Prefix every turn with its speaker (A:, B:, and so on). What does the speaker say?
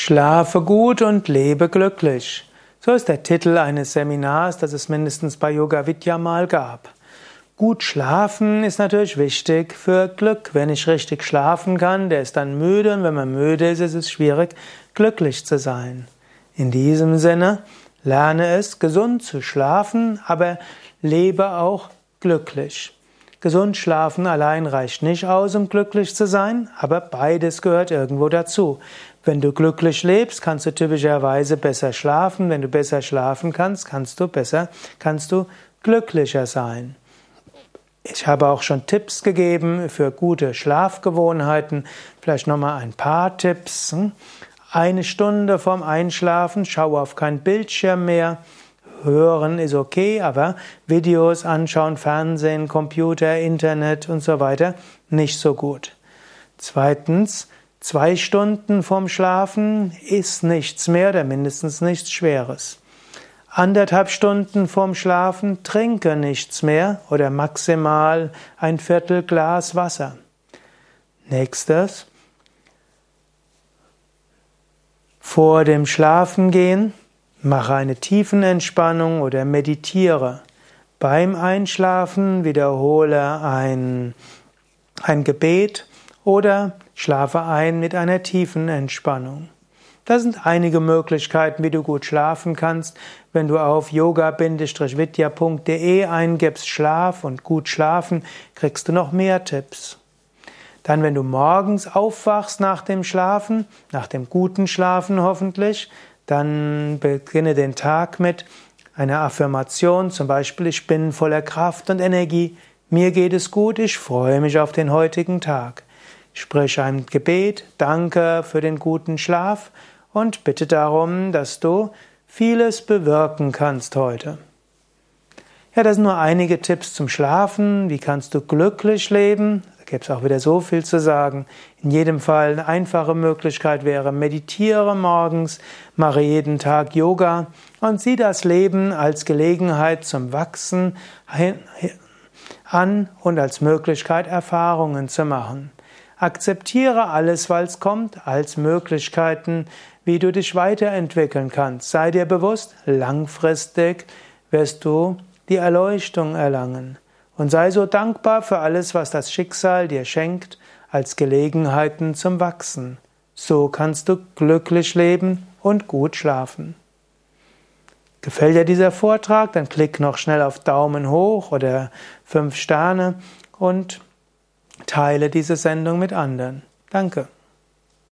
A: Schlafe gut und lebe glücklich. So ist der Titel eines Seminars, das es mindestens bei Yoga Vidya mal gab. Gut schlafen ist natürlich wichtig für Glück. Wer nicht richtig schlafen kann, der ist dann müde und wenn man müde ist, ist es schwierig, glücklich zu sein. In diesem Sinne, lerne es, gesund zu schlafen, aber lebe auch glücklich. Gesund schlafen allein reicht nicht aus, um glücklich zu sein, aber beides gehört irgendwo dazu. Wenn du glücklich lebst, kannst du typischerweise besser schlafen. Wenn du besser schlafen kannst, kannst du besser, kannst du glücklicher sein. Ich habe auch schon Tipps gegeben für gute Schlafgewohnheiten. Vielleicht nochmal ein paar Tipps. Eine Stunde vorm Einschlafen, schau auf kein Bildschirm mehr. Hören ist okay, aber Videos anschauen, Fernsehen, Computer, Internet und so weiter nicht so gut. Zweitens, zwei Stunden vorm Schlafen ist nichts mehr oder mindestens nichts Schweres. Anderthalb Stunden vorm Schlafen trinke nichts mehr oder maximal ein Viertel Glas Wasser. Nächstes. Vor dem Schlafengehen Mache eine Tiefenentspannung oder meditiere. Beim Einschlafen wiederhole ein, ein Gebet oder schlafe ein mit einer tiefen Entspannung. Das sind einige Möglichkeiten, wie du gut schlafen kannst. Wenn du auf yoga-vidya.de eingibst Schlaf und gut schlafen, kriegst du noch mehr Tipps. Dann, wenn du morgens aufwachst nach dem Schlafen, nach dem guten Schlafen hoffentlich, dann beginne den Tag mit einer Affirmation, zum Beispiel, ich bin voller Kraft und Energie, mir geht es gut, ich freue mich auf den heutigen Tag. Sprich ein Gebet, danke für den guten Schlaf und bitte darum, dass du vieles bewirken kannst heute. Ja, das sind nur einige Tipps zum Schlafen. Wie kannst du glücklich leben? Gäbe es auch wieder so viel zu sagen. In jedem Fall eine einfache Möglichkeit wäre, meditiere morgens, mache jeden Tag Yoga und sieh das Leben als Gelegenheit zum Wachsen an und als Möglichkeit, Erfahrungen zu machen. Akzeptiere alles, was kommt, als Möglichkeiten, wie du dich weiterentwickeln kannst. Sei dir bewusst, langfristig wirst du die Erleuchtung erlangen. Und sei so dankbar für alles, was das Schicksal dir schenkt, als Gelegenheiten zum Wachsen. So kannst du glücklich leben und gut schlafen. Gefällt dir dieser Vortrag? Dann klick noch schnell auf Daumen hoch oder fünf Sterne und teile diese Sendung mit anderen. Danke.